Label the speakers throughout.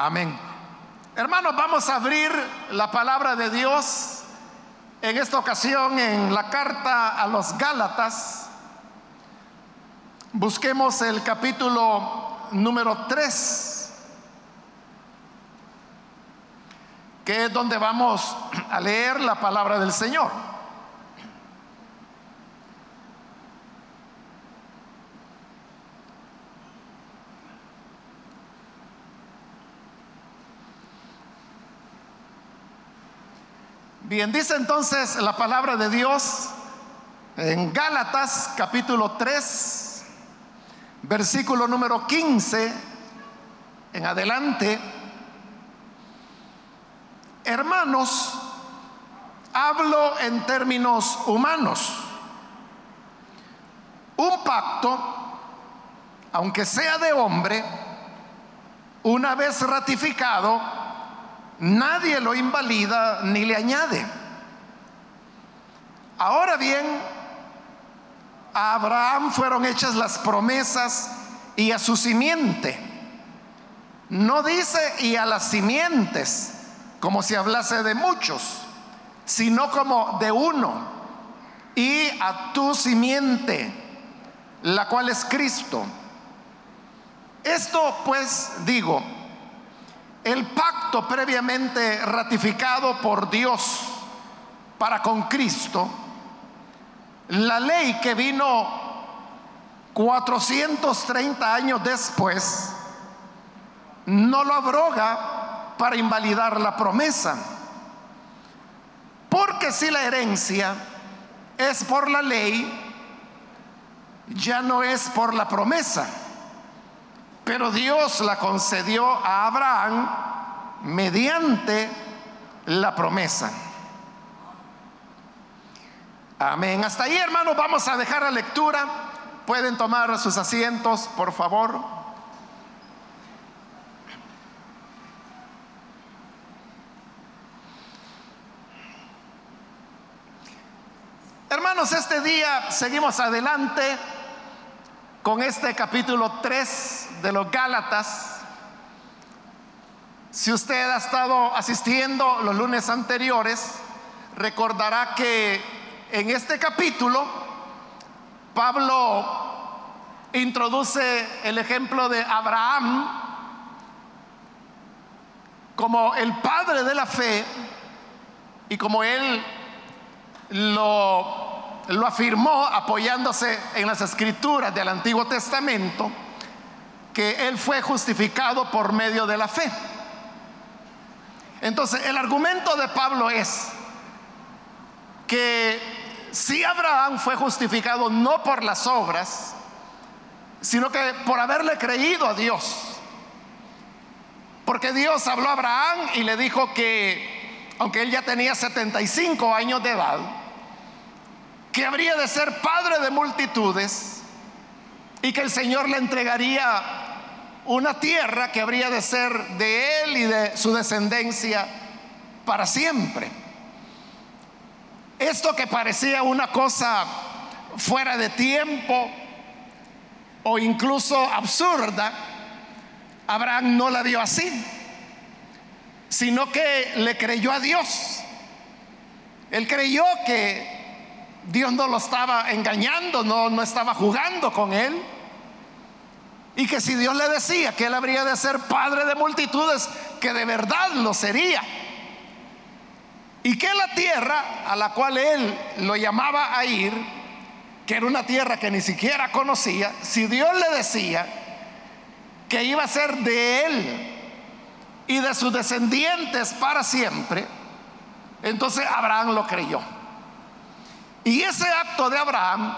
Speaker 1: Amén. Hermanos, vamos a abrir la palabra de Dios en esta ocasión en la carta a los Gálatas. Busquemos el capítulo número 3, que es donde vamos a leer la palabra del Señor. Bien, dice entonces la palabra de Dios en Gálatas capítulo 3, versículo número 15 en adelante. Hermanos, hablo en términos humanos. Un pacto, aunque sea de hombre, una vez ratificado, Nadie lo invalida ni le añade. Ahora bien, a Abraham fueron hechas las promesas y a su simiente. No dice y a las simientes, como si hablase de muchos, sino como de uno. Y a tu simiente, la cual es Cristo. Esto pues digo, el pacto previamente ratificado por Dios para con Cristo, la ley que vino 430 años después, no lo abroga para invalidar la promesa. Porque si la herencia es por la ley, ya no es por la promesa. Pero Dios la concedió a Abraham mediante la promesa. Amén. Hasta ahí, hermanos, vamos a dejar la lectura. Pueden tomar sus asientos, por favor. Hermanos, este día seguimos adelante con este capítulo 3 de los Gálatas. Si usted ha estado asistiendo los lunes anteriores, recordará que en este capítulo Pablo introduce el ejemplo de Abraham como el padre de la fe y como él lo lo afirmó apoyándose en las escrituras del Antiguo Testamento, que él fue justificado por medio de la fe. Entonces, el argumento de Pablo es que si Abraham fue justificado no por las obras, sino que por haberle creído a Dios. Porque Dios habló a Abraham y le dijo que, aunque él ya tenía 75 años de edad, que habría de ser padre de multitudes y que el Señor le entregaría una tierra que habría de ser de él y de su descendencia para siempre. Esto que parecía una cosa fuera de tiempo o incluso absurda, Abraham no la vio así, sino que le creyó a Dios. Él creyó que Dios no lo estaba engañando, no, no estaba jugando con él. Y que si Dios le decía que él habría de ser padre de multitudes, que de verdad lo sería. Y que la tierra a la cual él lo llamaba a ir, que era una tierra que ni siquiera conocía, si Dios le decía que iba a ser de él y de sus descendientes para siempre, entonces Abraham lo creyó. Y ese acto de Abraham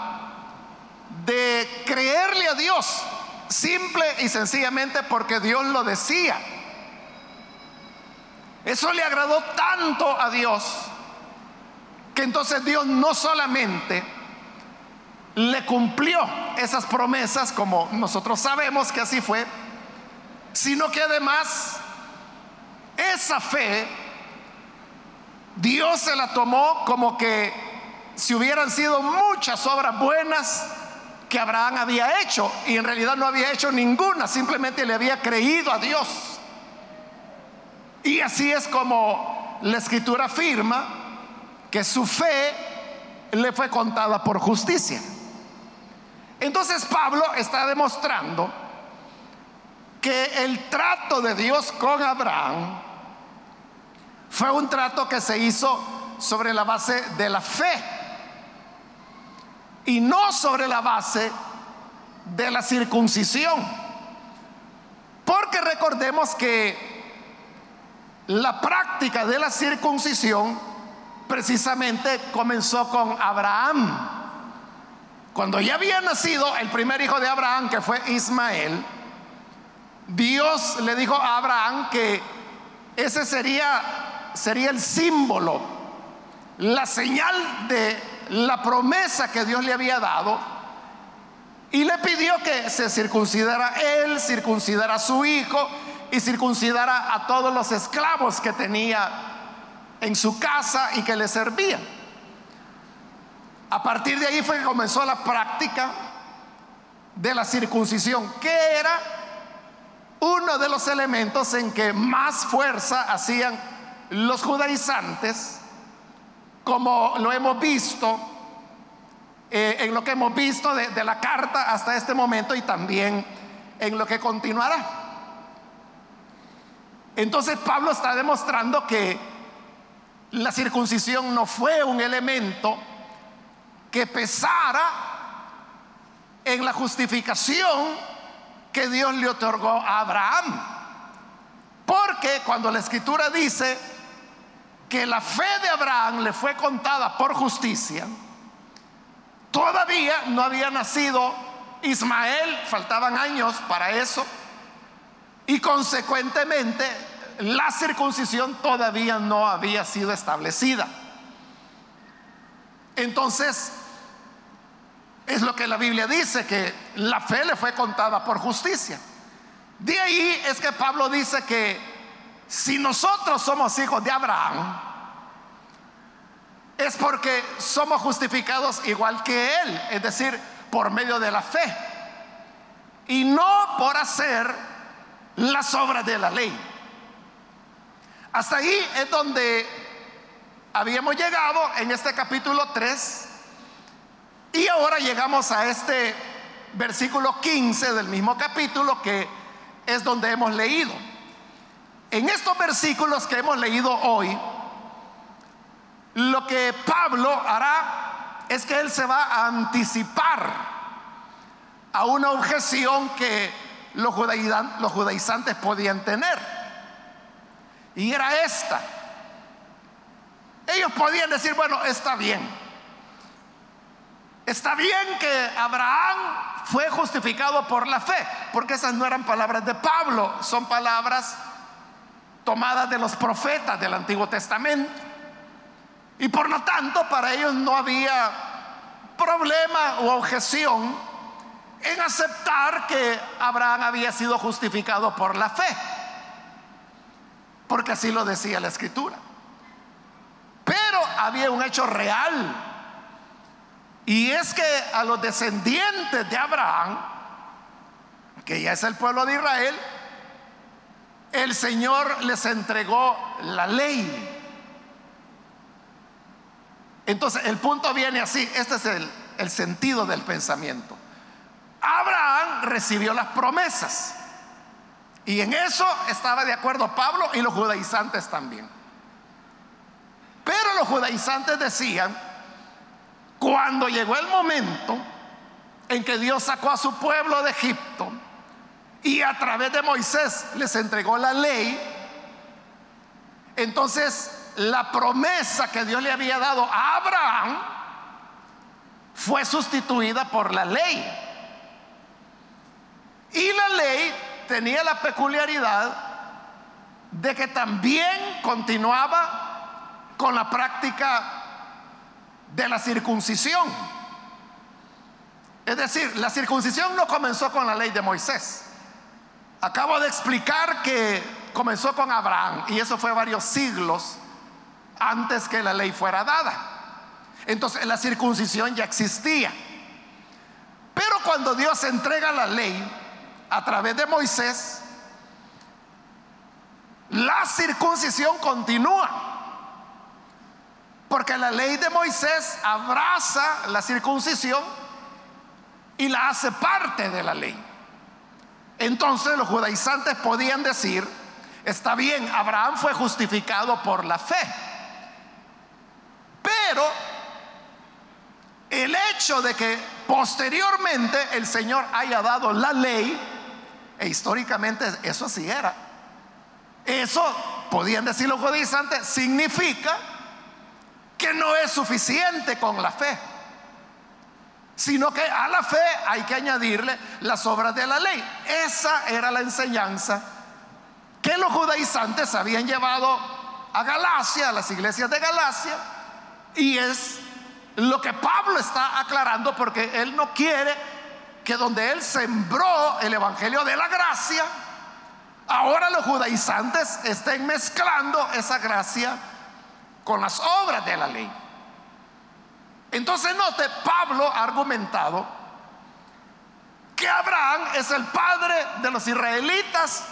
Speaker 1: de creerle a Dios, simple y sencillamente porque Dios lo decía, eso le agradó tanto a Dios que entonces Dios no solamente le cumplió esas promesas, como nosotros sabemos que así fue, sino que además esa fe Dios se la tomó como que si hubieran sido muchas obras buenas que Abraham había hecho y en realidad no había hecho ninguna, simplemente le había creído a Dios. Y así es como la escritura afirma que su fe le fue contada por justicia. Entonces Pablo está demostrando que el trato de Dios con Abraham fue un trato que se hizo sobre la base de la fe y no sobre la base de la circuncisión. Porque recordemos que la práctica de la circuncisión precisamente comenzó con Abraham. Cuando ya había nacido el primer hijo de Abraham, que fue Ismael, Dios le dijo a Abraham que ese sería, sería el símbolo, la señal de la promesa que Dios le había dado. Y le pidió que se circuncidara él, circuncidara a su hijo y circuncidara a todos los esclavos que tenía en su casa y que le servían. A partir de ahí fue que comenzó la práctica de la circuncisión, que era uno de los elementos en que más fuerza hacían los judaizantes, como lo hemos visto eh, en lo que hemos visto de, de la carta hasta este momento y también en lo que continuará. Entonces Pablo está demostrando que la circuncisión no fue un elemento que pesara en la justificación que Dios le otorgó a Abraham. Porque cuando la escritura dice que la fe de Abraham le fue contada por justicia, todavía no había nacido Ismael, faltaban años para eso, y consecuentemente la circuncisión todavía no había sido establecida. Entonces, es lo que la Biblia dice, que la fe le fue contada por justicia. De ahí es que Pablo dice que si nosotros somos hijos de Abraham, es porque somos justificados igual que él, es decir, por medio de la fe, y no por hacer las obras de la ley. Hasta ahí es donde habíamos llegado en este capítulo 3 y ahora llegamos a este versículo 15 del mismo capítulo que es donde hemos leído. En estos versículos que hemos leído hoy, lo que Pablo hará es que él se va a anticipar a una objeción que los, judaizantes podían tener. Y era esta. Ellos podían decir, bueno, está bien. Está bien que Abraham fue justificado por la fe, porque esas no eran palabras de Pablo, son palabras tomadas de los profetas del Antiguo Testamento. Y por lo tanto, para ellos no había problema o objeción en aceptar que Abraham había sido justificado por la fe, porque así lo decía la escritura. Pero había un hecho real y es que a los descendientes de Abraham, que ya es el pueblo de Israel, el Señor les entregó la ley. Entonces el punto viene así, este es el, el sentido del pensamiento. Abraham recibió las promesas. Y en eso estaba de acuerdo Pablo y los judaizantes también. Pero los judaizantes decían, cuando llegó el momento en que Dios sacó a su pueblo de Egipto y a través de Moisés les entregó la ley, entonces la promesa que Dios le había dado a Abraham fue sustituida por la ley. Y la ley tenía la peculiaridad de que también continuaba con la práctica de la circuncisión. Es decir, la circuncisión no comenzó con la ley de Moisés. Acabo de explicar que comenzó con Abraham y eso fue varios siglos antes que la ley fuera dada. Entonces la circuncisión ya existía. Pero cuando Dios entrega la ley a través de Moisés, la circuncisión continúa. Porque la ley de Moisés abraza la circuncisión y la hace parte de la ley. Entonces los judaizantes podían decir, está bien, Abraham fue justificado por la fe. Pero el hecho de que posteriormente el Señor haya dado la ley, e históricamente eso así era, eso, podían decir los judaizantes, significa que no es suficiente con la fe, sino que a la fe hay que añadirle las obras de la ley. Esa era la enseñanza que los judaizantes habían llevado a Galacia, a las iglesias de Galacia, y es lo que Pablo está aclarando porque él no quiere que donde él sembró el evangelio de la gracia, ahora los judaizantes estén mezclando esa gracia con las obras de la ley. Entonces note, Pablo ha argumentado que Abraham es el padre de los israelitas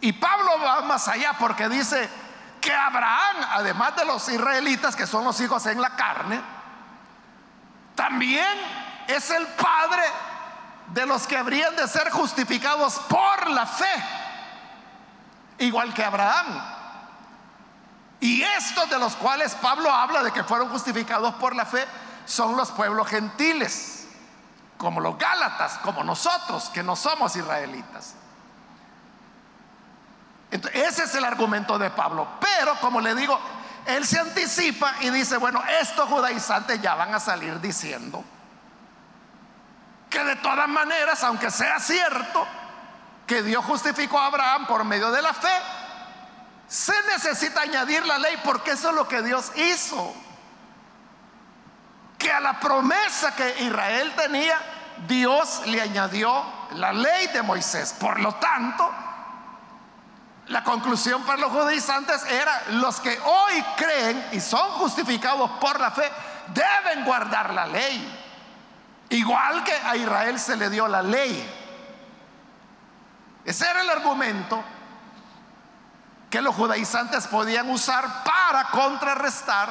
Speaker 1: y Pablo va más allá porque dice que Abraham, además de los israelitas que son los hijos en la carne, también es el padre de los que habrían de ser justificados por la fe, igual que Abraham. Y estos de los cuales Pablo habla de que fueron justificados por la fe son los pueblos gentiles, como los Gálatas, como nosotros, que no somos israelitas. ese es el argumento de Pablo. Pero, como le digo, él se anticipa y dice, bueno, estos judaizantes ya van a salir diciendo que de todas maneras, aunque sea cierto que Dios justificó a Abraham por medio de la fe, se necesita añadir la ley porque eso es lo que Dios hizo. Que a la promesa que Israel tenía, Dios le añadió la ley de Moisés. Por lo tanto, la conclusión para los judaizantes era, los que hoy creen y son justificados por la fe, deben guardar la ley. Igual que a Israel se le dio la ley. Ese era el argumento que los judaizantes podían usar para contrarrestar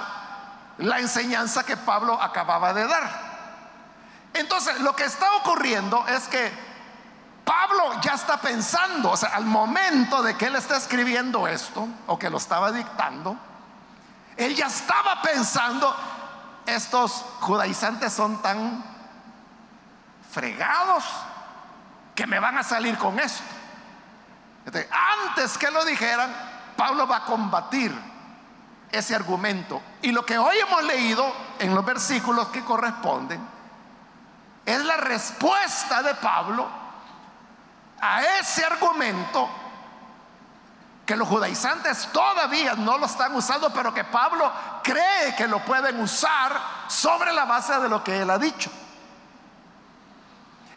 Speaker 1: la enseñanza que Pablo acababa de dar. Entonces, lo que está ocurriendo es que Pablo ya está pensando, o sea, al momento de que él está escribiendo esto, o que lo estaba dictando, él ya estaba pensando, estos judaizantes son tan fregados que me van a salir con esto. Antes que lo dijeran, Pablo va a combatir ese argumento. Y lo que hoy hemos leído en los versículos que corresponden es la respuesta de Pablo a ese argumento que los judaizantes todavía no lo están usando, pero que Pablo cree que lo pueden usar sobre la base de lo que él ha dicho.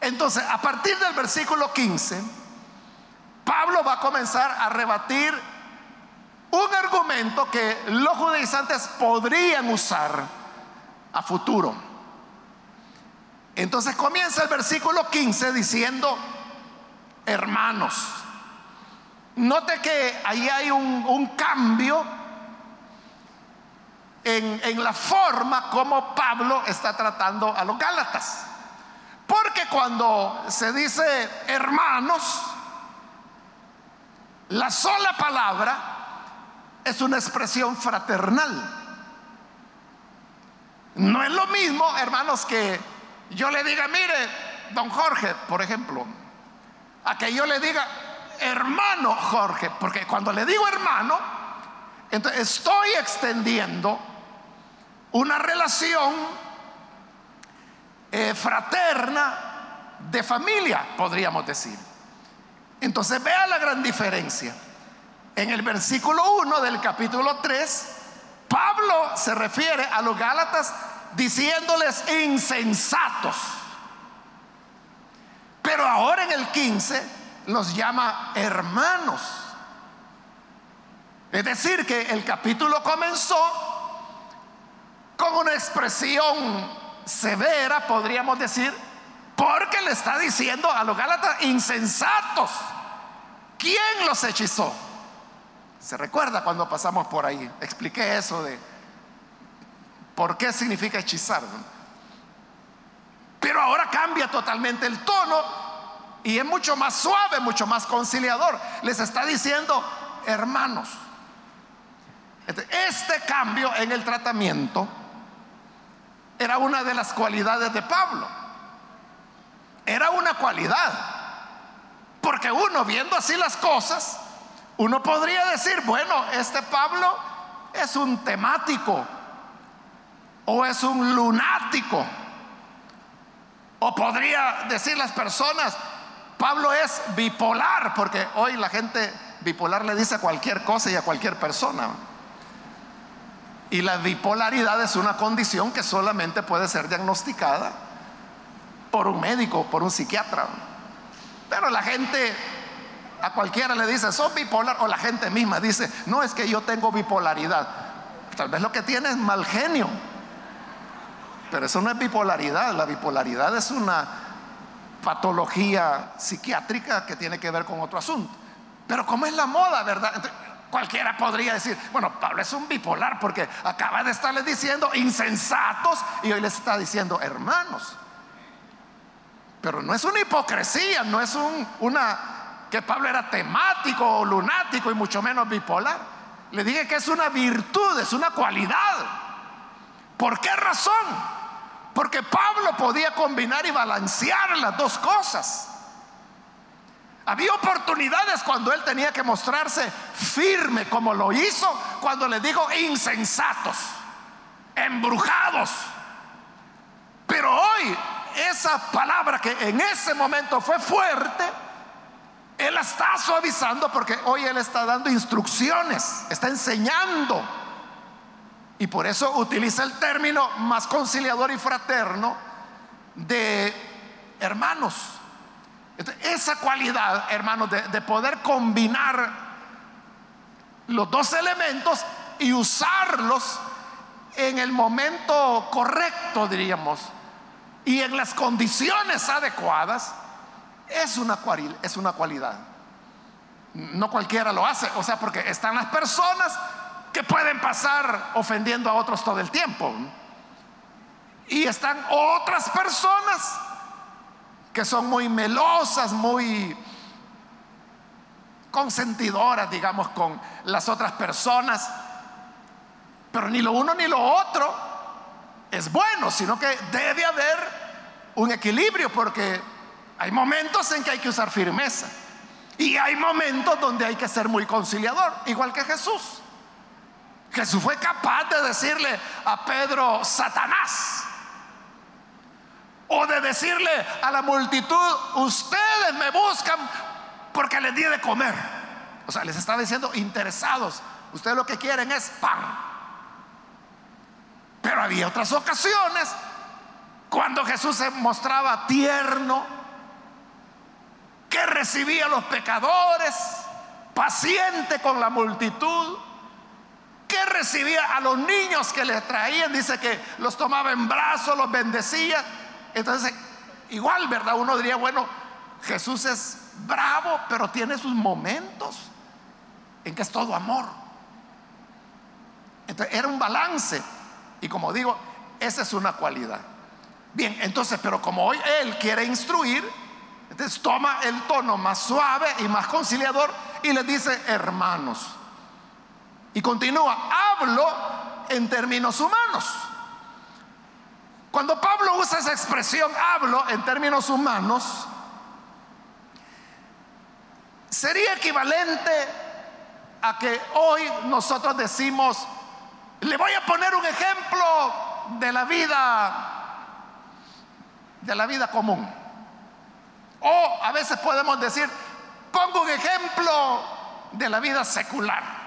Speaker 1: Entonces, a partir del versículo 15, Pablo va a comenzar a rebatir un argumento que los judaizantes podrían usar a futuro. Entonces comienza el versículo 15 diciendo, hermanos, note que ahí hay un, cambio en, en la forma como Pablo está tratando a los Gálatas. Porque cuando se dice hermanos, la sola palabra es una expresión fraternal. No es lo mismo, hermanos, que yo le diga, mire, don Jorge, por ejemplo, a que yo le diga, hermano Jorge, porque cuando le digo hermano, entonces estoy extendiendo una relación eh, fraterna de familia, podríamos decir. Entonces vea la gran diferencia. En el versículo 1 del capítulo 3, Pablo se refiere a los Gálatas diciéndoles insensatos. Pero ahora en el 15 los llama hermanos. Es decir, que el capítulo comenzó con una expresión severa, podríamos decir, porque le está diciendo a los Gálatas insensatos. ¿Quién los hechizó? Se recuerda cuando pasamos por ahí. Expliqué eso de por qué significa hechizar. Pero ahora cambia totalmente el tono y es mucho más suave, mucho más conciliador. Les está diciendo, hermanos, este cambio en el tratamiento era una de las cualidades de Pablo. Era una cualidad. Porque uno viendo así las cosas, uno podría decir, bueno, este Pablo es un temático o es un lunático. O podría decir las personas, Pablo es bipolar, porque hoy la gente bipolar le dice a cualquier cosa y a cualquier persona. Y la bipolaridad es una condición que solamente puede ser diagnosticada por un médico, por un psiquiatra. Pero la gente, a cualquiera le dice, sos bipolar, o la gente misma dice, no es que yo tengo bipolaridad. Tal vez lo que tiene es mal genio. Pero eso no es bipolaridad, la bipolaridad es una patología psiquiátrica que tiene que ver con otro asunto. Pero como es la moda, ¿verdad? Cualquiera podría decir, bueno, Pablo es un bipolar porque acaba de estarles diciendo insensatos y hoy les está diciendo hermanos. Pero no es una hipocresía, no es un, una que Pablo era temático o lunático y mucho menos bipolar. Le dije que es una virtud, es una cualidad. ¿Por qué razón? Porque Pablo podía combinar y balancear las dos cosas. Había oportunidades cuando él tenía que mostrarse firme como lo hizo cuando le dijo insensatos, embrujados. Pero hoy esa palabra que en ese momento fue fuerte, él la está suavizando porque hoy él está dando instrucciones, está enseñando. Y por eso utiliza el término más conciliador y fraterno de hermanos esa cualidad, hermanos, de, poder combinar los dos elementos y usarlos en el momento correcto, diríamos, y en las condiciones adecuadas, es una, es una cualidad. No cualquiera lo hace, o sea, porque están las personas que pueden pasar ofendiendo a otros todo el tiempo. Y están otras personas que son muy melosas, muy consentidoras, digamos, con las otras personas. Pero ni lo uno ni lo otro es bueno, sino que debe haber un equilibrio porque hay momentos en que hay que usar firmeza y hay momentos donde hay que ser muy conciliador, igual que Jesús. Jesús fue capaz de decirle a Pedro, Satanás, o de decirle a la multitud, ustedes me buscan porque les di de comer. O sea, les estaba diciendo interesados, ustedes lo que quieren es pan. Pero había otras ocasiones cuando Jesús se mostraba tierno, que recibía a los pecadores, paciente con la multitud, que recibía a los niños que le traían, dice que los tomaba en brazos, los bendecía entonces, igual, ¿verdad? Uno diría, bueno, Jesús es bravo, pero tiene sus momentos en que es todo amor. Entonces, era un balance. Y como digo, esa es una cualidad. Bien, entonces, pero como hoy Él quiere instruir, entonces toma el tono más suave y más conciliador y le dice, hermanos. Y continúa, hablo en términos humanos. Cuando Pablo usa esa expresión, hablo en términos humanos, sería equivalente a que hoy nosotros decimos, le voy a poner un ejemplo de la vida, de la vida común. O a veces podemos decir, pongo un ejemplo de la vida secular.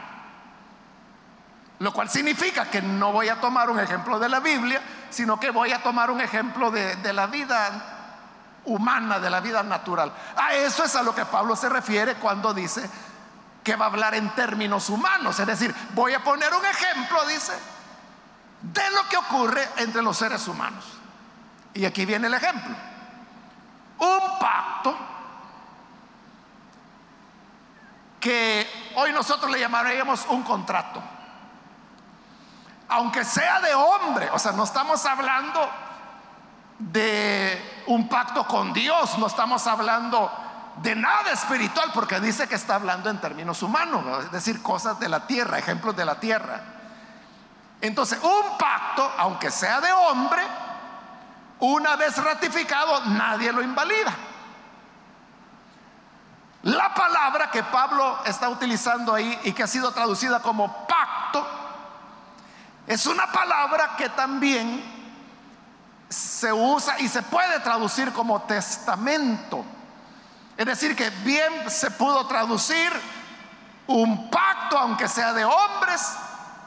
Speaker 1: Lo cual significa que no voy a tomar un ejemplo de la Biblia, sino que voy a tomar un ejemplo de, la vida humana, de la vida natural. A eso es a lo que Pablo se refiere cuando dice que va a hablar en términos humanos. Es decir, voy a poner un ejemplo, dice, de lo que ocurre entre los seres humanos. Y aquí viene el ejemplo. Un pacto que hoy nosotros le llamaríamos un contrato. Aunque sea de hombre, o sea, no estamos hablando de un pacto con Dios, no estamos hablando de nada espiritual, porque dice que está hablando en términos humanos, es decir, cosas de la tierra, ejemplos de la tierra. Entonces, un pacto, aunque sea de hombre, una vez ratificado, nadie lo invalida. La palabra que Pablo está utilizando ahí y que ha sido traducida como pacto, es una palabra que también se usa y se puede traducir como testamento. Es decir, que bien se pudo traducir un pacto, aunque sea de hombres,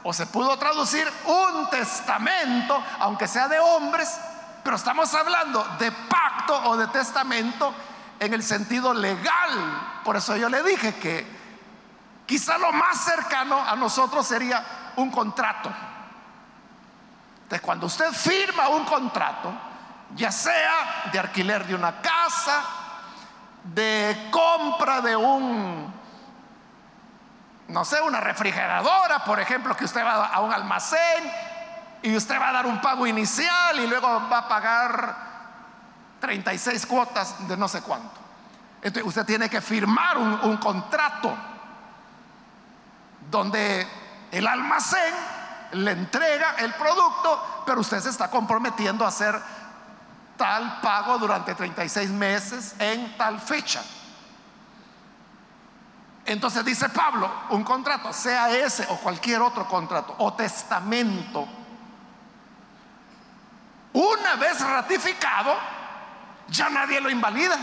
Speaker 1: o se pudo traducir un testamento, aunque sea de hombres, pero estamos hablando de pacto o de testamento en el sentido legal. Por eso yo le dije que quizá lo más cercano a nosotros sería un contrato. Entonces, cuando usted firma un contrato, ya sea de alquiler de una casa, de compra de un, no sé, una refrigeradora, por ejemplo, que usted va a un almacén y usted va a dar un pago inicial y luego va a pagar 36 cuotas de no sé cuánto. Entonces usted tiene que firmar un, un contrato donde el almacén le entrega el producto, pero usted se está comprometiendo a hacer tal pago durante 36 meses en tal fecha. Entonces dice Pablo, un contrato, sea ese o cualquier otro contrato o testamento, una vez ratificado, ya nadie lo invalida.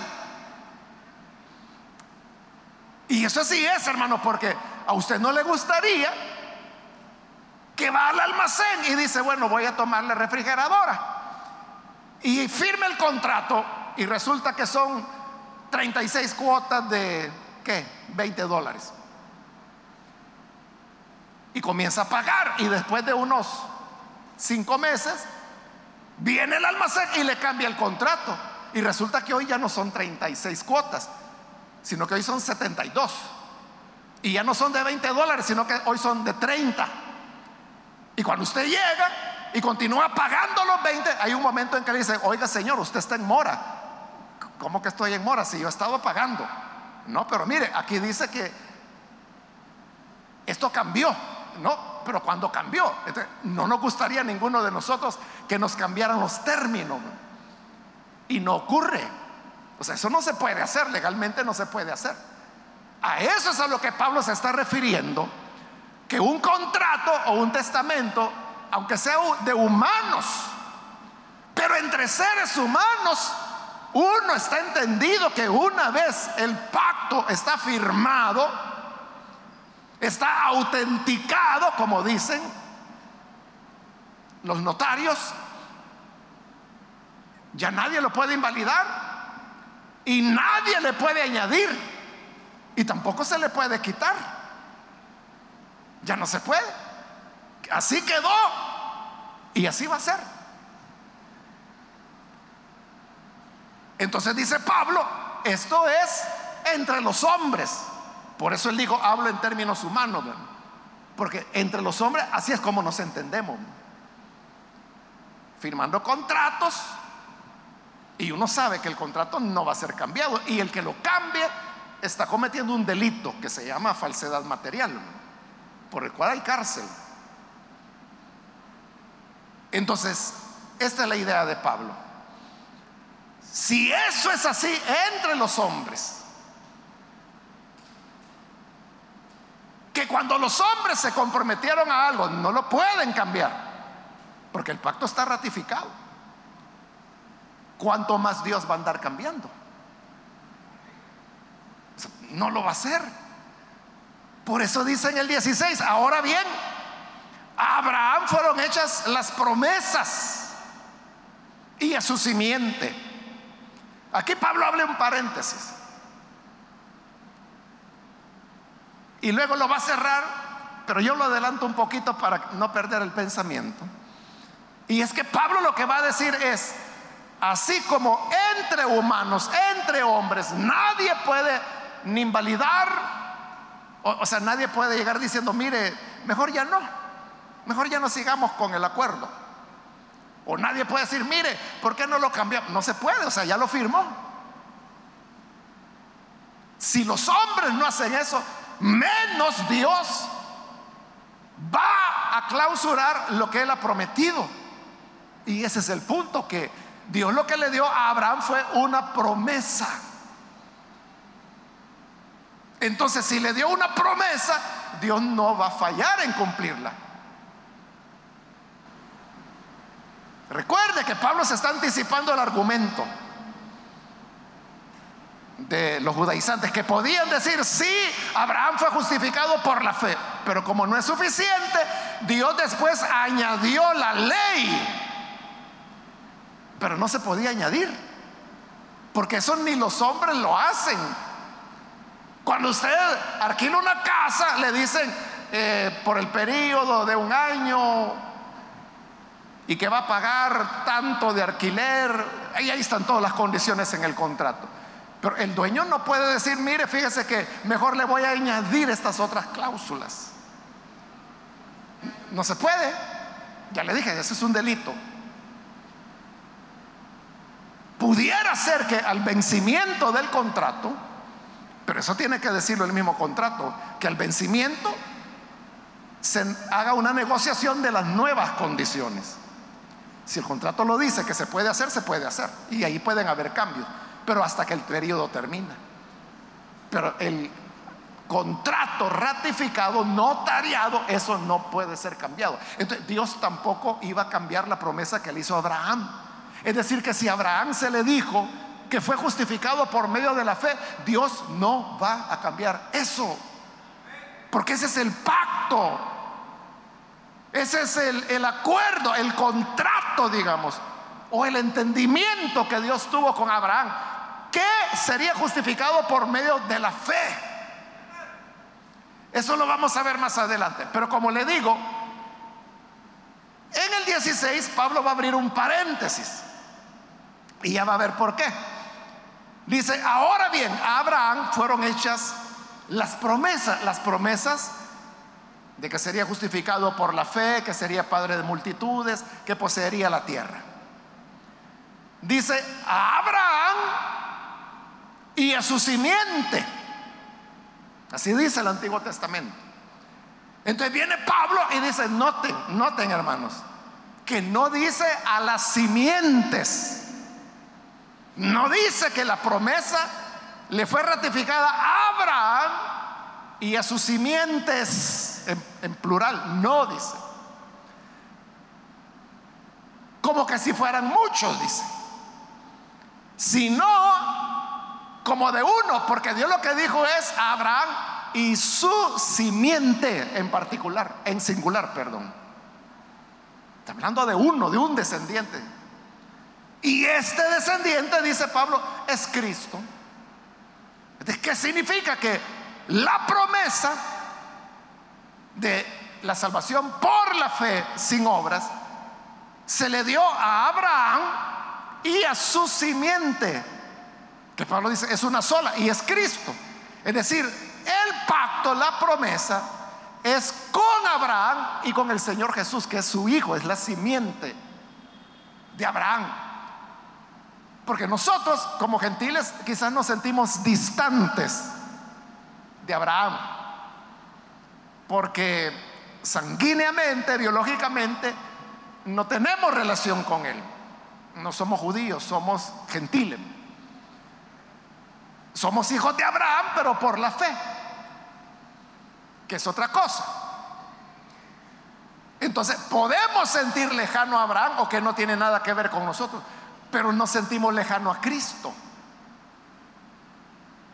Speaker 1: Y eso sí es, hermano, porque a usted no le gustaría que va al almacén y dice, bueno, voy a tomar la refrigeradora y firme el contrato y resulta que son 36 cuotas de, ¿qué? 20 dólares. Y comienza a pagar y después de unos 5 meses viene el almacén y le cambia el contrato. Y resulta que hoy ya no son 36 cuotas, sino que hoy son 72. Y ya no son de 20 dólares, sino que hoy son de 30. Y cuando usted llega, y continúa pagando los 20, hay un momento en que dice, oiga Señor, usted está en mora. ¿Cómo que estoy en mora si yo he estado pagando? No, pero mire, aquí dice que esto cambió, ¿no? Pero cuando cambió, no nos gustaría a ninguno de nosotros que nos cambiaran los términos. Y no ocurre. O sea, eso no se puede hacer, legalmente no se puede hacer. A eso es a lo que Pablo se está refiriendo, que un contrato o un testamento aunque sea de humanos, pero entre seres humanos, uno está entendido que una vez el pacto está firmado, está autenticado, como dicen los notarios, ya nadie lo puede invalidar y nadie le puede añadir y tampoco se le puede quitar. Ya no se puede. Así quedó y así va a ser. Entonces dice Pablo, esto es entre los hombres. Por eso él dijo, hablo en términos humanos, porque entre los hombres así es como nos entendemos. Firmando contratos y uno sabe que el contrato no va a ser cambiado y el que lo cambie está cometiendo un delito que se llama falsedad material, por el cual hay cárcel. Entonces, esta es la idea de Pablo. Si eso es así entre los hombres, que cuando los hombres se comprometieron a algo no lo pueden cambiar, porque el pacto está ratificado, ¿cuánto más Dios va a andar cambiando? No lo va a hacer. Por eso dice en el 16, ahora bien, a Abraham fueron hechas las promesas y a su simiente. Aquí Pablo habla un paréntesis. Y luego lo va a cerrar, pero yo lo adelanto un poquito para no perder el pensamiento. Y es que Pablo lo que va a decir es, así como entre humanos, entre hombres, nadie puede ni invalidar O, sea, nadie puede llegar diciendo, mire, mejor ya no, mejor ya no sigamos con el acuerdo. O nadie puede decir, mire, ¿por qué no lo cambiamos? No se puede, o sea, ya lo firmó. Si los hombres no hacen eso, menos Dios va a clausurar lo que Él ha prometido. Y ese es el punto, que Dios lo que le dio a Abraham fue una promesa. Entonces, si le dio una promesa, Dios no va a fallar en cumplirla. Recuerde que Pablo se está anticipando el argumento de los judaizantes que podían decir, sí, Abraham fue justificado por la fe, pero como no es suficiente, Dios después añadió la ley, pero no se podía añadir, porque eso ni los hombres lo hacen. Cuando usted alquila una casa, le dicen eh, por el periodo de un año y que va a pagar tanto de alquiler, ahí, ahí están todas las condiciones en el contrato. Pero el dueño no puede decir, mire, fíjese que mejor le voy a añadir estas otras cláusulas. No se puede. Ya le dije, eso es un delito. Pudiera ser que al vencimiento del contrato, pero eso tiene que decirlo el mismo contrato, que al vencimiento se haga una negociación de las nuevas condiciones. Si el contrato lo dice que se puede hacer, se puede hacer. Y ahí pueden haber cambios, pero hasta que el periodo termina. Pero el contrato ratificado, notariado, eso no puede ser cambiado. Entonces Dios tampoco iba a cambiar la promesa que le hizo a Abraham. Es decir, que si a Abraham se le dijo que fue justificado por medio de la fe, Dios no va a cambiar eso. Porque ese es el pacto. Ese es el, acuerdo, el contrato, digamos, o el entendimiento que Dios tuvo con Abraham, que sería justificado por medio de la fe. Eso lo vamos a ver más adelante. Pero como le digo, en el 16 Pablo va a abrir un paréntesis. Y ya va a ver por qué. Dice, ahora bien, a Abraham fueron hechas las promesas, las promesas de que sería justificado por la fe, que sería padre de multitudes, que poseería la tierra. Dice, a Abraham y a su simiente. Así dice el Antiguo Testamento. Entonces viene Pablo y dice, noten, noten hermanos, que no dice a las simientes no dice que la promesa le fue ratificada a Abraham y a sus simientes en, plural. No dice. Como que si fueran muchos, dice. Sino como de uno, porque Dios lo que dijo es Abraham y su simiente en particular, en singular, perdón. Está hablando de uno, de un descendiente. Y este descendiente, dice Pablo, es Cristo. ¿Qué significa? Que la promesa de la salvación por la fe sin obras se le dio a Abraham y a su simiente, que Pablo dice es una sola y es Cristo. Es decir, el pacto, la promesa es con Abraham y con el Señor Jesús, que es su hijo, es la simiente de Abraham. Porque nosotros como gentiles quizás nos sentimos distantes de Abraham. Porque sanguíneamente, biológicamente, no tenemos relación con él. No somos judíos, somos gentiles. Somos hijos de Abraham, pero por la fe, que es otra cosa. Entonces, podemos sentir lejano a Abraham o que no tiene nada que ver con nosotros pero nos sentimos lejano a Cristo.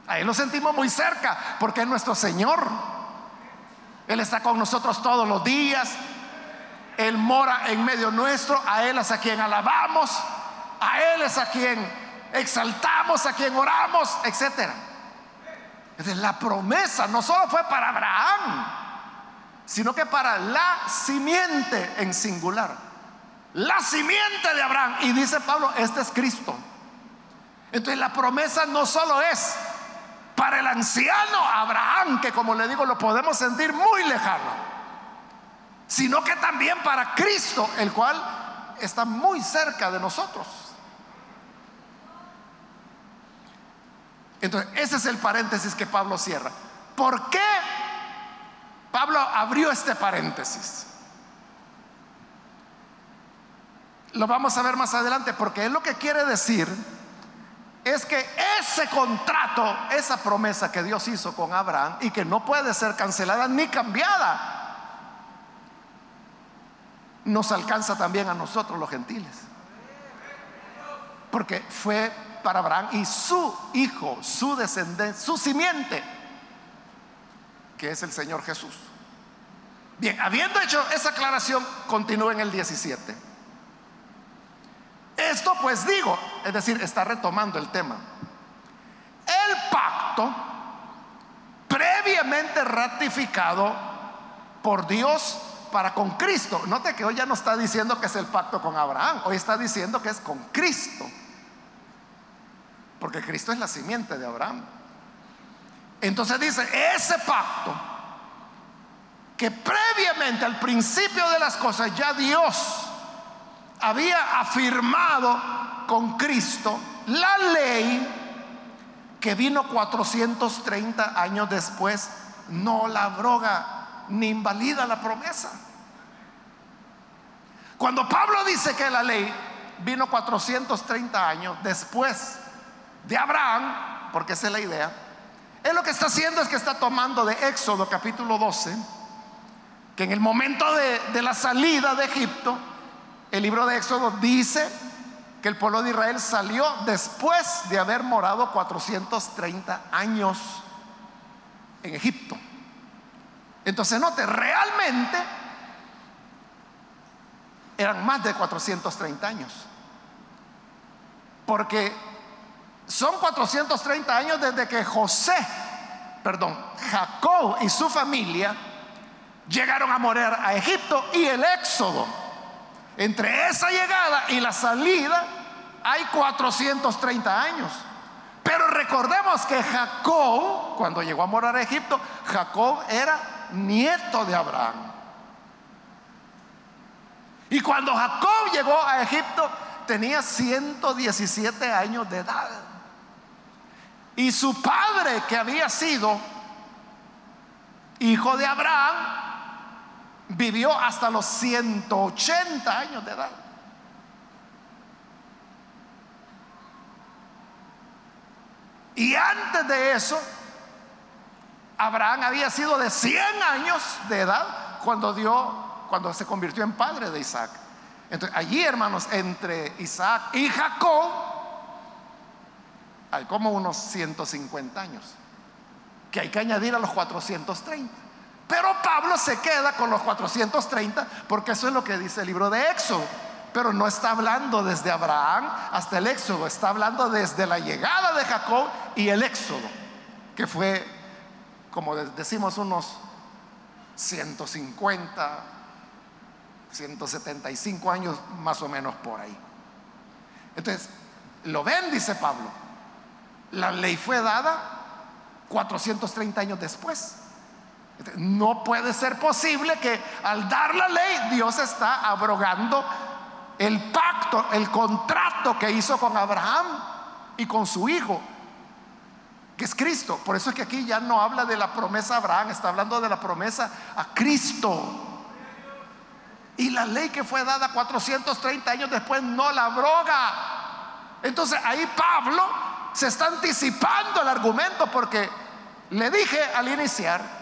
Speaker 1: A Él lo sentimos muy cerca porque es nuestro Señor. Él está con nosotros todos los días. Él mora en medio nuestro. A Él es a quien alabamos. A Él es a quien exaltamos, a quien oramos, etc. La promesa no solo fue para Abraham, sino que para la simiente en singular la simiente de Abraham. Y dice Pablo, este es Cristo. Entonces la promesa no solo es para el anciano Abraham, que como le digo lo podemos sentir muy lejano, sino que también para Cristo, el cual está muy cerca de nosotros. Entonces, ese es el paréntesis que Pablo cierra. ¿Por qué Pablo abrió este paréntesis? Lo vamos a ver más adelante porque es lo que quiere decir es que ese contrato, esa promesa que Dios hizo con Abraham y que no puede ser cancelada ni cambiada, nos alcanza también a nosotros los gentiles. Porque fue para Abraham y su hijo, su descendencia, su simiente, que es el Señor Jesús. Bien, habiendo hecho esa aclaración, continúa en el 17. Esto pues digo, es decir, está retomando el tema. El pacto previamente ratificado por Dios para con Cristo. Note que hoy ya no está diciendo que es el pacto con Abraham, hoy está diciendo que es con Cristo. Porque Cristo es la simiente de Abraham. Entonces dice, ese pacto que previamente al principio de las cosas ya Dios había afirmado con Cristo la ley que vino 430 años después, no la abroga ni invalida la promesa. Cuando Pablo dice que la ley vino 430 años después de Abraham, porque esa es la idea, él lo que está haciendo es que está tomando de Éxodo capítulo 12, que en el momento de, de la salida de Egipto, el libro de Éxodo dice que el pueblo de Israel salió después de haber morado 430 años en Egipto. Entonces note, realmente eran más de 430 años. Porque son 430 años desde que José, perdón, Jacob y su familia llegaron a morir a Egipto y el éxodo entre esa llegada y la salida hay 430 años. Pero recordemos que Jacob, cuando llegó a morar a Egipto, Jacob era nieto de Abraham. Y cuando Jacob llegó a Egipto, tenía 117 años de edad. Y su padre, que había sido hijo de Abraham, vivió hasta los 180 años de edad. Y antes de eso, Abraham había sido de 100 años de edad cuando dio cuando se convirtió en padre de Isaac. Entonces, allí, hermanos, entre Isaac y Jacob hay como unos 150 años que hay que añadir a los 430. Pero Pablo se queda con los 430 porque eso es lo que dice el libro de Éxodo. Pero no está hablando desde Abraham hasta el Éxodo, está hablando desde la llegada de Jacob y el Éxodo, que fue, como decimos, unos 150, 175 años más o menos por ahí. Entonces, lo ven, dice Pablo, la ley fue dada 430 años después. No puede ser posible que al dar la ley Dios está abrogando el pacto, el contrato que hizo con Abraham y con su hijo, que es Cristo. Por eso es que aquí ya no habla de la promesa a Abraham, está hablando de la promesa a Cristo. Y la ley que fue dada 430 años después no la abroga. Entonces ahí Pablo se está anticipando el argumento porque le dije al iniciar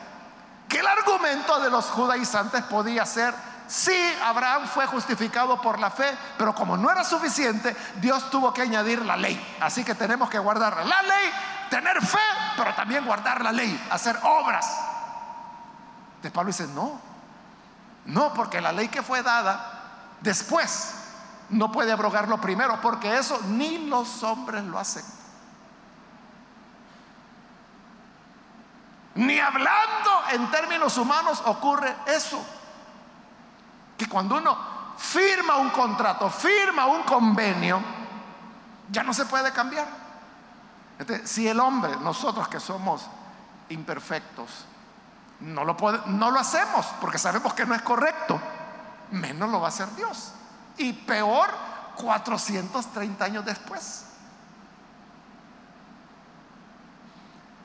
Speaker 1: que el argumento de los judaizantes podía ser, sí, Abraham fue justificado por la fe, pero como no era suficiente, Dios tuvo que añadir la ley. Así que tenemos que guardar la ley, tener fe, pero también guardar la ley, hacer obras. De Pablo dice, no, no, porque la ley que fue dada después no puede abrogarlo primero, porque eso ni los hombres lo hacen. Ni hablando en términos humanos ocurre eso. Que cuando uno firma un contrato, firma un convenio, ya no se puede cambiar. si el hombre, nosotros que somos imperfectos, no lo, no lo hacemos porque sabemos que no es correcto, menos lo va a hacer Dios. Y peor, 430 años después.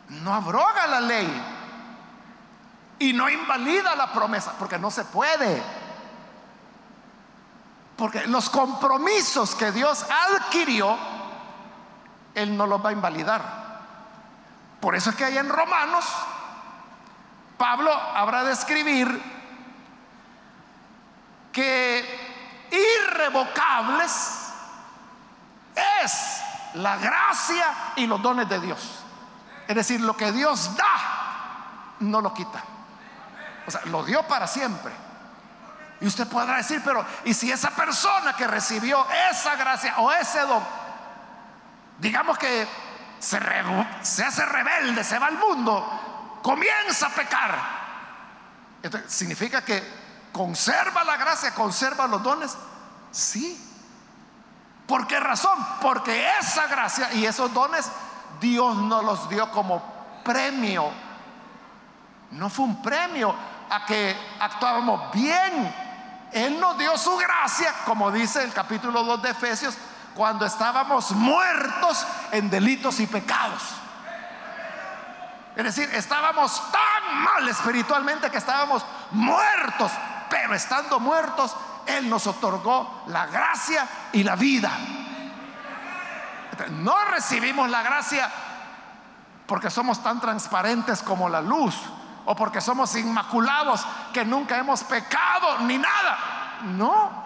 Speaker 1: No abroga la ley y no invalida la promesa, porque no se puede. Porque los compromisos que Dios adquirió, Él no los va a invalidar. Por eso es que hay en Romanos, Pablo habrá de escribir que irrevocables es la gracia y los dones de Dios. Es decir, lo que Dios da, no lo quita. O sea, lo dio para siempre. Y usted podrá decir, pero ¿y si esa persona que recibió esa gracia o ese don, digamos que se, hace rebelde, se va al mundo, comienza a pecar? ¿significa que conserva la gracia, conserva los dones? Sí. ¿Por qué razón? Porque esa gracia y esos dones Dios no los dio como premio. No fue un premio a que actuábamos bien él nos dio su gracia, como dice el capítulo 2 de Efesios, cuando estábamos muertos en delitos y pecados. Es decir, estábamos tan mal espiritualmente que estábamos muertos, pero estando muertos, Él nos otorgó la gracia y la vida. No recibimos la gracia porque somos tan transparentes como la luz o porque somos inmaculados que nunca hemos pecado ni nada. No.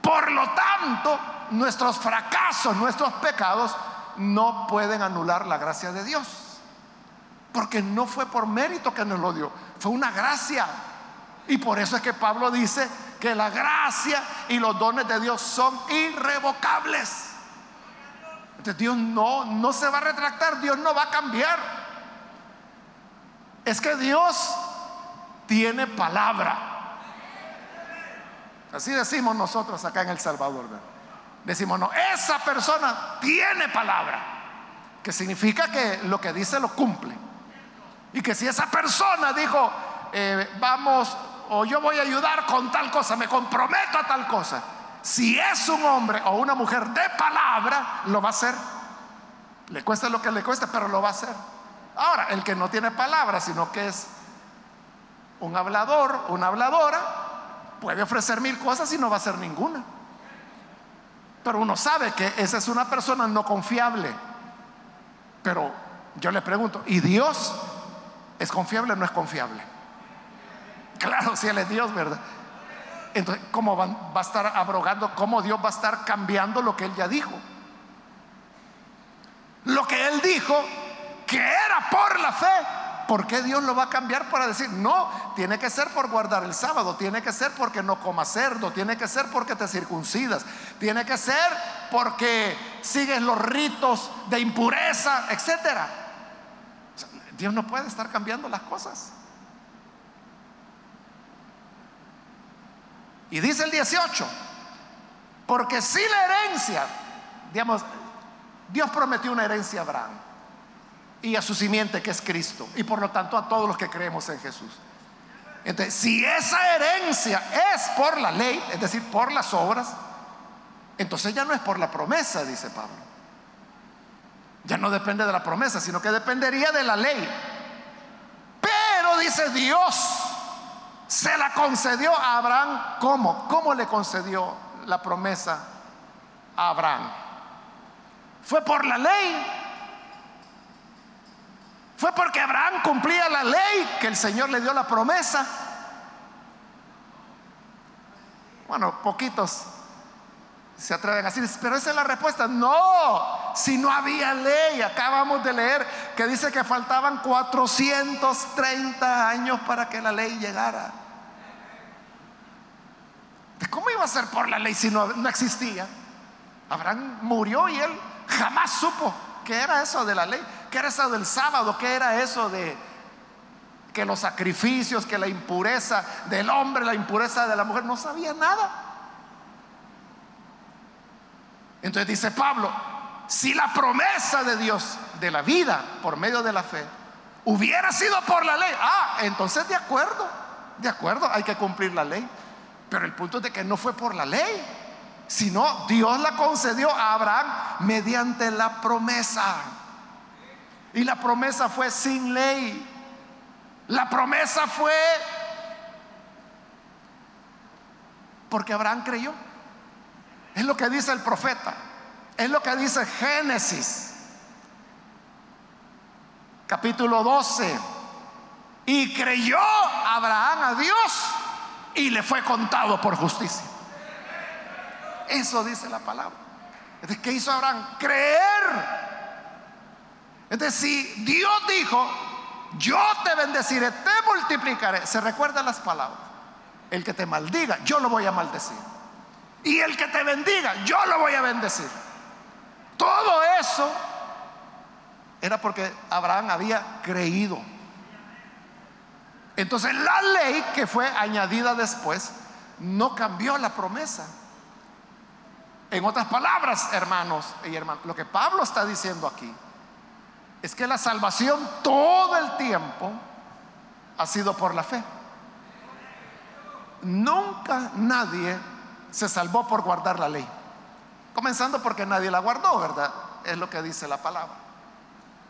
Speaker 1: Por lo tanto, nuestros fracasos, nuestros pecados no pueden anular la gracia de Dios. Porque no fue por mérito que nos lo dio, fue una gracia. Y por eso es que Pablo dice que la gracia y los dones de Dios son irrevocables. Dios no, no se va a retractar, Dios no va a cambiar. Es que Dios tiene palabra. Así decimos nosotros acá en El Salvador. Decimos, no, esa persona tiene palabra. Que significa que lo que dice lo cumple. Y que si esa persona dijo, eh, vamos, o yo voy a ayudar con tal cosa, me comprometo a tal cosa. Si es un hombre o una mujer de palabra, lo va a hacer. Le cuesta lo que le cueste, pero lo va a hacer. Ahora, el que no tiene palabra, sino que es un hablador, una habladora, puede ofrecer mil cosas y no va a hacer ninguna. Pero uno sabe que esa es una persona no confiable. Pero yo le pregunto, ¿y Dios es confiable o no es confiable? Claro, si Él es Dios, ¿verdad? Entonces, ¿cómo va, va a estar abrogando? ¿Cómo Dios va a estar cambiando lo que Él ya dijo? Lo que Él dijo que era por la fe, ¿por qué Dios lo va a cambiar para decir, no, tiene que ser por guardar el sábado, tiene que ser porque no comas cerdo, tiene que ser porque te circuncidas, tiene que ser porque sigues los ritos de impureza, etcétera? Dios no puede estar cambiando las cosas. Y dice el 18, porque si la herencia, digamos, Dios prometió una herencia a Abraham y a su simiente que es Cristo y por lo tanto a todos los que creemos en Jesús. Entonces, si esa herencia es por la ley, es decir, por las obras, entonces ya no es por la promesa, dice Pablo. Ya no depende de la promesa, sino que dependería de la ley. Pero dice Dios, se la concedió a Abraham. ¿Cómo? ¿Cómo le concedió la promesa a Abraham? Fue por la ley. Fue porque Abraham cumplía la ley que el Señor le dio la promesa. Bueno, poquitos se atreven a decir, pero esa es la respuesta. No, si no había ley, acabamos de leer que dice que faltaban 430 años para que la ley llegara. ¿Cómo iba a ser por la ley si no, no existía? Abraham murió y él jamás supo que era eso de la ley. ¿Qué era eso del sábado? ¿Qué era eso de que los sacrificios, que la impureza del hombre, la impureza de la mujer? No sabía nada. Entonces dice Pablo, si la promesa de Dios de la vida por medio de la fe hubiera sido por la ley, ah, entonces de acuerdo, de acuerdo, hay que cumplir la ley. Pero el punto es de que no fue por la ley, sino Dios la concedió a Abraham mediante la promesa. Y la promesa fue sin ley. La promesa fue porque Abraham creyó. Es lo que dice el profeta. Es lo que dice Génesis, capítulo 12. Y creyó Abraham a Dios y le fue contado por justicia. Eso dice la palabra. Entonces, ¿qué hizo Abraham? Creer. Entonces, si Dios dijo, yo te bendeciré, te multiplicaré, se recuerda las palabras. El que te maldiga, yo lo voy a maldecir. Y el que te bendiga, yo lo voy a bendecir. Todo eso era porque Abraham había creído. Entonces la ley que fue añadida después no cambió la promesa. En otras palabras, hermanos y hermanos, lo que Pablo está diciendo aquí es que la salvación todo el tiempo ha sido por la fe. Nunca nadie se salvó por guardar la ley. Comenzando porque nadie la guardó, ¿verdad? Es lo que dice la palabra.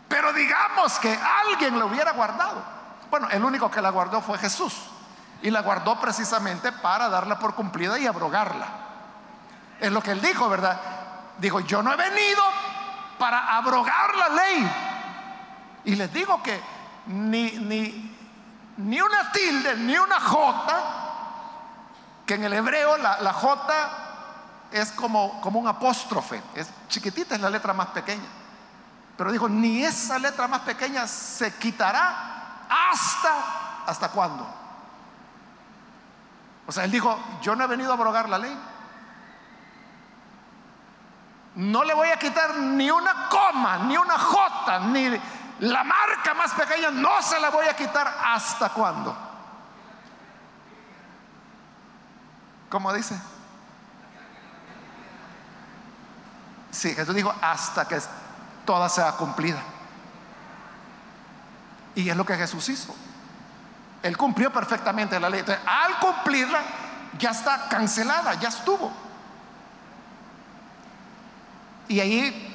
Speaker 1: Pero digamos que alguien la hubiera guardado. Bueno, el único que la guardó fue Jesús. Y la guardó precisamente para darla por cumplida y abrogarla. Es lo que él dijo, ¿verdad? Dijo, yo no he venido para abrogar la ley. Y les digo que ni, ni, ni una tilde, ni una jota, que en el hebreo la, jota es como, como un apóstrofe, es chiquitita, es la letra más pequeña. Pero dijo, ni esa letra más pequeña se quitará hasta, ¿hasta cuándo? O sea, él dijo, yo no he venido a abrogar la ley. No le voy a quitar ni una coma, ni una jota, ni la marca más pequeña, no se la voy a quitar hasta cuándo. ¿Cómo dice? Sí, Jesús dijo hasta que toda sea cumplida. Y es lo que Jesús hizo. Él cumplió perfectamente la ley. al cumplirla, ya está cancelada, ya estuvo. Y ahí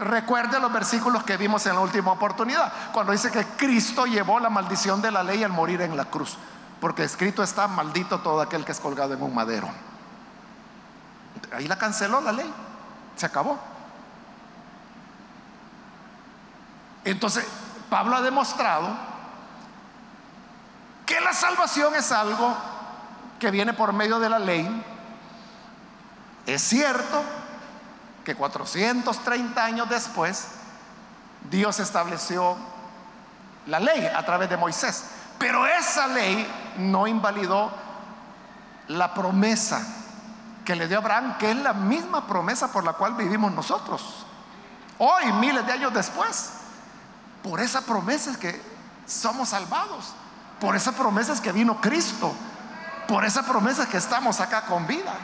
Speaker 1: recuerde los versículos que vimos en la última oportunidad, cuando dice que Cristo llevó la maldición de la ley al morir en la cruz, porque escrito está, maldito todo aquel que es colgado en un madero. Ahí la canceló la ley, se acabó. Entonces, Pablo ha demostrado que la salvación es algo que viene por medio de la ley. Es cierto que 430 años después Dios estableció la ley a través de Moisés, pero esa ley no invalidó la promesa que le dio Abraham, que es la misma promesa por la cual vivimos nosotros, hoy, miles de años después. Por esa promesa es que somos salvados. Por esa promesa es que vino Cristo. Por esa promesa es que estamos acá con vida.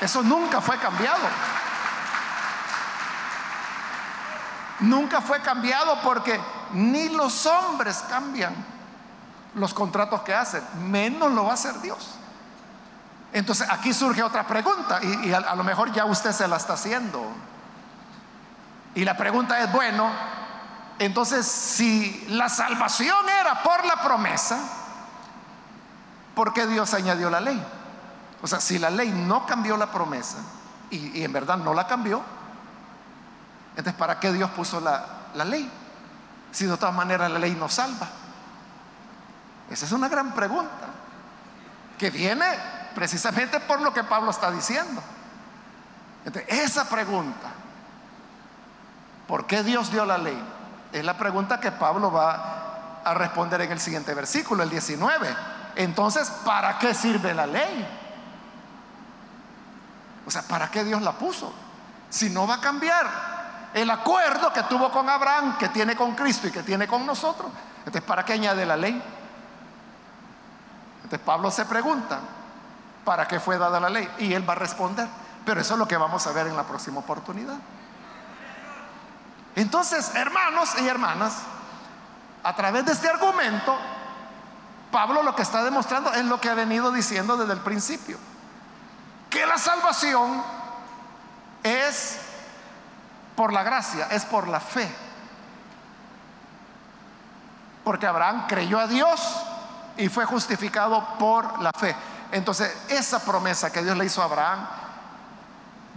Speaker 1: Eso nunca fue cambiado. Nunca fue cambiado porque ni los hombres cambian los contratos que hacen, menos lo va a hacer Dios. Entonces aquí surge otra pregunta y, a lo mejor ya usted se la está haciendo. Y la pregunta es, bueno, entonces si la salvación era por la promesa, ¿por qué Dios añadió la ley? O sea, si la ley no cambió la promesa, y, en verdad no la cambió, entonces ¿para qué Dios puso la, la ley? Si de todas maneras la ley nos salva. Esa es una gran pregunta, que viene precisamente por lo que Pablo está diciendo. Esa pregunta ¿Por qué Dios dio la ley? Es la pregunta que Pablo va a responder en el siguiente versículo, el 19. Entonces, ¿para qué sirve la ley? O sea, ¿para qué Dios la puso? Si no va a cambiar el acuerdo que tuvo con Abraham, que tiene con Cristo y que tiene con nosotros. Entonces, ¿para qué añade la ley? Entonces Pablo se pregunta, ¿para qué fue dada la ley? Y él va a responder, Pero eso es lo que vamos a ver en la próxima oportunidad. Entonces, hermanos y hermanas, a través de este argumento, Pablo lo que está demostrando es lo que ha venido diciendo desde el principio, que la salvación es por la gracia, es por la fe. Porque Abraham creyó a Dios y fue justificado por la fe. Entonces, esa promesa que Dios le hizo a Abraham,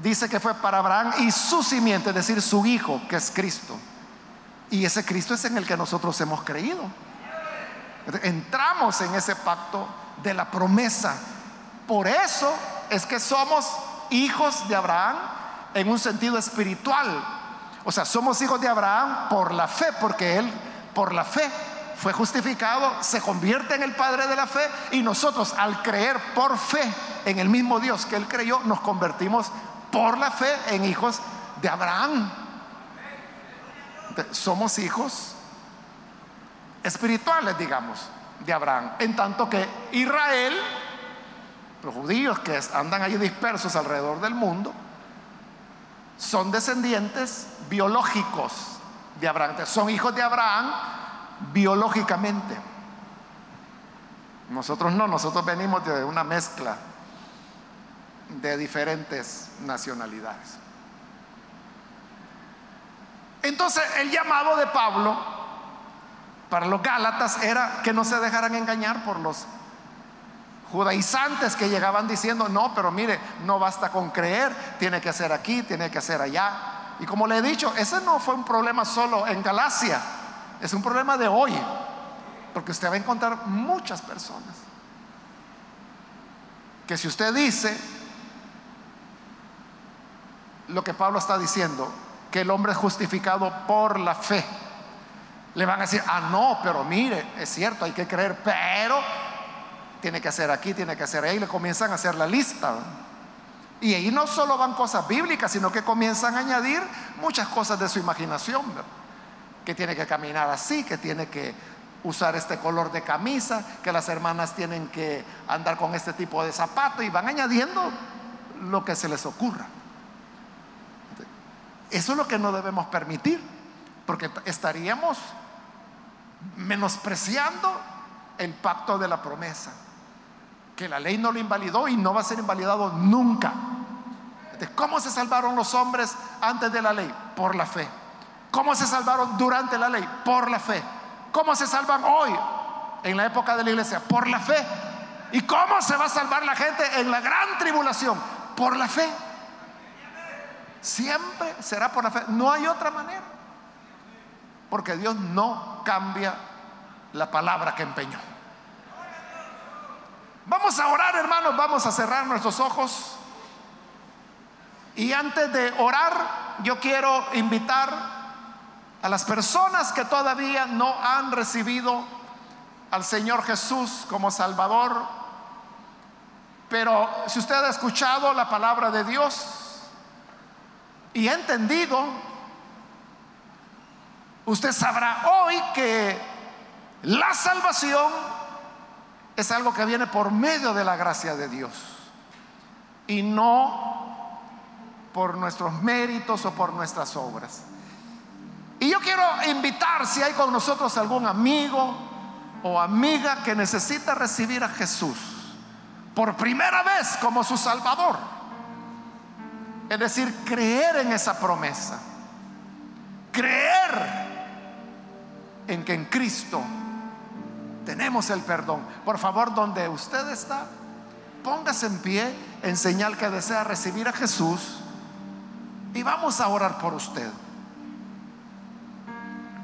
Speaker 1: dice que fue para Abraham y su simiente, es decir, su hijo, que es Cristo. Y ese Cristo es en el que nosotros hemos creído. Entramos en ese pacto de la promesa. Por eso es que somos hijos de Abraham en un sentido espiritual. O sea, somos hijos de Abraham por la fe, porque él por la fe fue justificado, se convierte en el Padre de la fe y nosotros al creer por fe en el mismo Dios que él creyó, nos convertimos por la fe en hijos de Abraham. Somos hijos espirituales, digamos, de Abraham. En tanto que Israel, los judíos que andan allí dispersos alrededor del mundo, son descendientes biológicos de Abraham. Son hijos de Abraham biológicamente. Nosotros no, nosotros venimos de una mezcla de diferentes nacionalidades. Entonces el llamado de Pablo para los Gálatas era que no se dejaran engañar por los judaizantes que llegaban diciendo, no, pero mire, no basta con creer, tiene que ser aquí, tiene que ser allá. Y como le he dicho, ese no fue un problema solo en Galacia, es un problema de hoy, porque usted va a encontrar muchas personas que si usted dice lo que Pablo está diciendo, que el hombre es justificado por la fe, le van a decir, ah, no, pero mire, es cierto, hay que creer, pero tiene que hacer aquí, tiene que hacer ahí, le comienzan a hacer la lista. Y ahí no solo van cosas bíblicas, sino que comienzan a añadir muchas cosas de su imaginación que tiene que caminar así, que tiene que usar este color de camisa, que las hermanas tienen que andar con este tipo de zapato y van añadiendo lo que se les ocurra. Eso es lo que no debemos permitir, porque estaríamos menospreciando el pacto de la promesa, que la ley no lo invalidó y no va a ser invalidado nunca. ¿Cómo se salvaron los hombres antes de la ley? Por la fe. ¿Cómo se salvaron durante la ley? Por la fe. ¿Cómo se salvan hoy en la época de la iglesia? Por la fe. ¿Y cómo se va a salvar la gente en la gran tribulación? Por la fe. Siempre será por la fe. No hay otra manera. Porque Dios no cambia la palabra que empeñó. Vamos a orar, hermanos. Vamos a cerrar nuestros ojos. Y antes de orar, yo quiero invitar a las personas que todavía no han recibido al Señor Jesús como Salvador. Pero si usted ha escuchado la palabra de Dios y ha entendido, usted sabrá hoy que la salvación es algo que viene por medio de la gracia de Dios y no por nuestros méritos o por nuestras obras. Y yo quiero invitar si hay con nosotros algún amigo o amiga que necesita recibir a Jesús por primera vez como su Salvador. Es decir, creer en esa promesa. Creer en que en Cristo tenemos el perdón. Por favor, donde usted está, póngase en pie en señal que desea recibir a Jesús y vamos a orar por usted.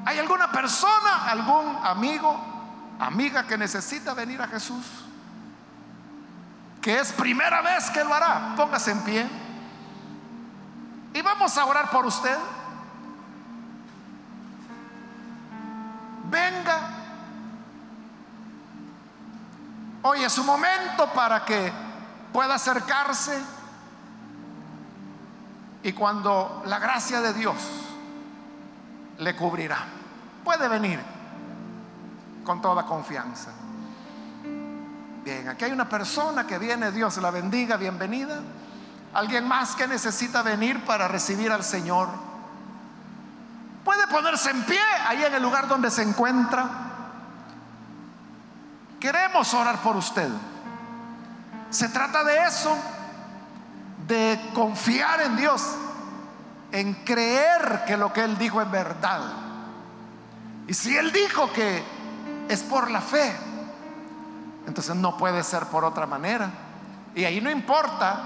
Speaker 1: ¿Hay alguna persona, algún amigo, amiga que necesita venir a Jesús? Que es primera vez que lo hará. Póngase en pie. Y vamos a orar por usted. Venga. Hoy es su momento para que pueda acercarse. Y cuando la gracia de Dios le cubrirá puede venir con toda confianza. Bien, aquí hay una persona que viene, Dios la bendiga, bienvenida. Alguien más que necesita venir para recibir al Señor. Puede ponerse en pie ahí en el lugar donde se encuentra. Queremos orar por usted. Se trata de eso, de confiar en Dios, en creer que lo que Él dijo es verdad. Y si Él dijo que es por la fe, entonces no puede ser por otra manera. Y ahí no importa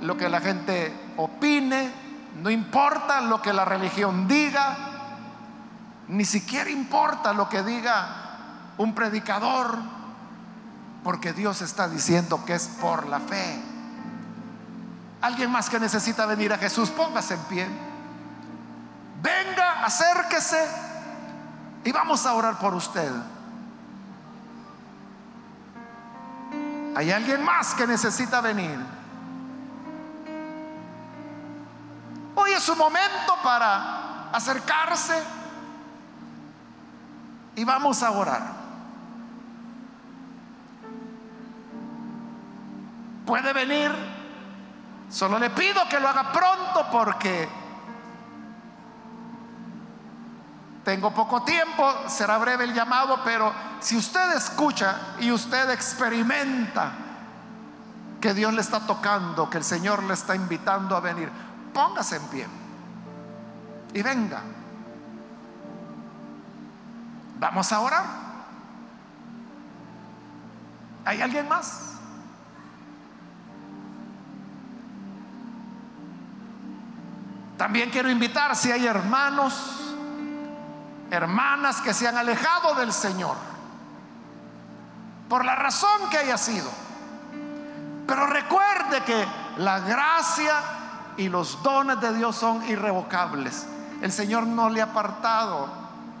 Speaker 1: lo que la gente opine, no importa lo que la religión diga, ni siquiera importa lo que diga un predicador, porque Dios está diciendo que es por la fe. Alguien más que necesita venir a Jesús, póngase en pie. Venga, acérquese y vamos a orar por usted. Hay alguien más que necesita venir. Hoy es su momento para acercarse y vamos a orar. Puede venir, solo le pido que lo haga pronto porque tengo poco tiempo, será breve el llamado, pero si usted escucha y usted experimenta que Dios le está tocando, que el Señor le está invitando a venir, póngase en pie y venga. Vamos a orar. ¿Hay alguien más? También quiero invitar si hay hermanos, hermanas que se han alejado del Señor, por la razón que haya sido. Pero recuerde que la gracia y los dones de Dios son irrevocables. El Señor no le ha apartado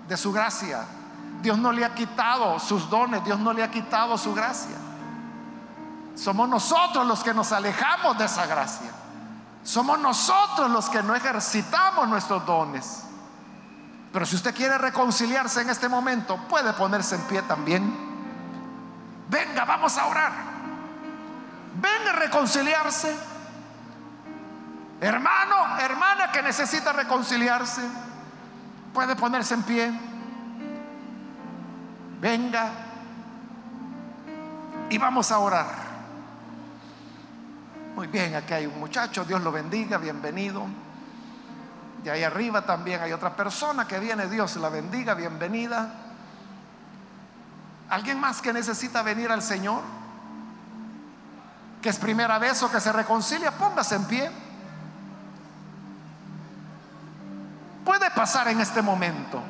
Speaker 1: de su gracia. Dios no le ha quitado sus dones, Dios no le ha quitado su gracia. Somos nosotros los que nos alejamos de esa gracia. Somos nosotros los que no ejercitamos nuestros dones. Pero si usted quiere reconciliarse en este momento, puede ponerse en pie también. Venga, vamos a orar. Venga a reconciliarse. Hermano, hermana que necesita reconciliarse, puede ponerse en pie. Venga y vamos a orar. Muy bien, aquí hay un muchacho, Dios lo bendiga, bienvenido. Y ahí arriba también hay otra persona que viene, Dios la bendiga, bienvenida. ¿Alguien más que necesita venir al Señor? Que es primera vez o que se reconcilia, póngase en pie. puede pasar en este momento.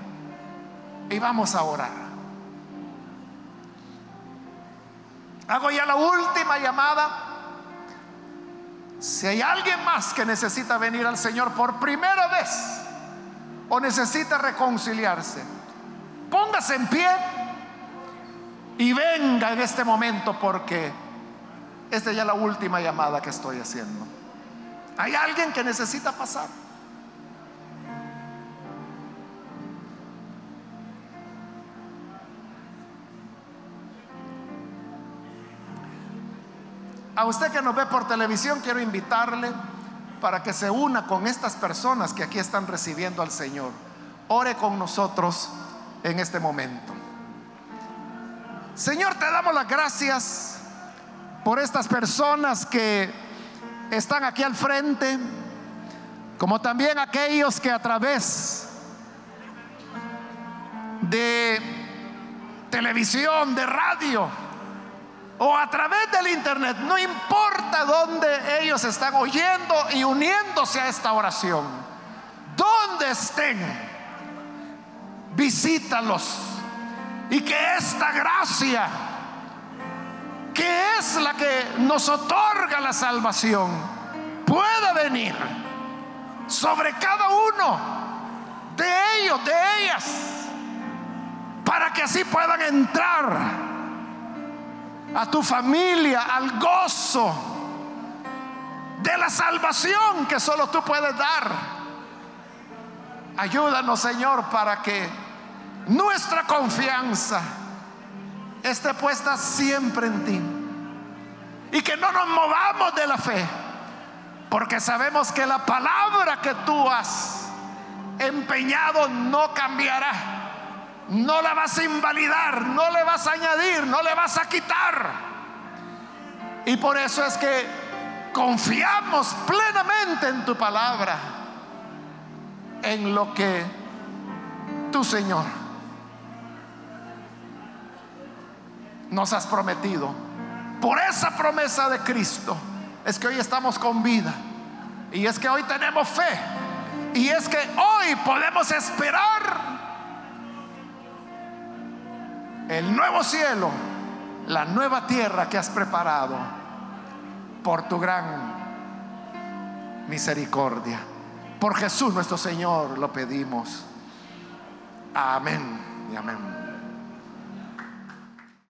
Speaker 1: Y vamos a orar. Hago ya la última llamada. Si hay alguien más que necesita venir al Señor por primera vez o necesita reconciliarse, póngase en pie y venga en este momento porque esta es ya la última llamada que estoy haciendo. ¿Hay alguien que necesita pasar? A usted que nos ve por televisión, quiero invitarle para que se una con estas personas que aquí están recibiendo al Señor. Ore con nosotros en este momento. Señor, te damos las gracias por estas personas que están aquí al frente, como también aquellos que a través de televisión, de radio, o a través del internet, no importa dónde ellos están oyendo y uniéndose a esta oración, donde estén, visítalos. Y que esta gracia, que es la que nos otorga la salvación, pueda venir sobre cada uno de ellos, de ellas, para que así puedan entrar a tu familia al gozo de la salvación que solo tú puedes dar. Ayúdanos, Señor, para que nuestra confianza esté puesta siempre en ti. Y que no nos movamos de la fe. Porque sabemos que la palabra que tú has empeñado no cambiará. No la vas a invalidar, no le vas a añadir, no le vas a quitar. Y por eso es que confiamos plenamente en tu palabra, en lo que tu Señor nos has prometido. Por esa promesa de Cristo es que hoy estamos con vida. Y es que hoy tenemos fe. Y es que hoy podemos esperar el nuevo cielo, la nueva tierra que has preparado por tu gran misericordia. Por Jesús nuestro Señor lo pedimos. Amén y amén.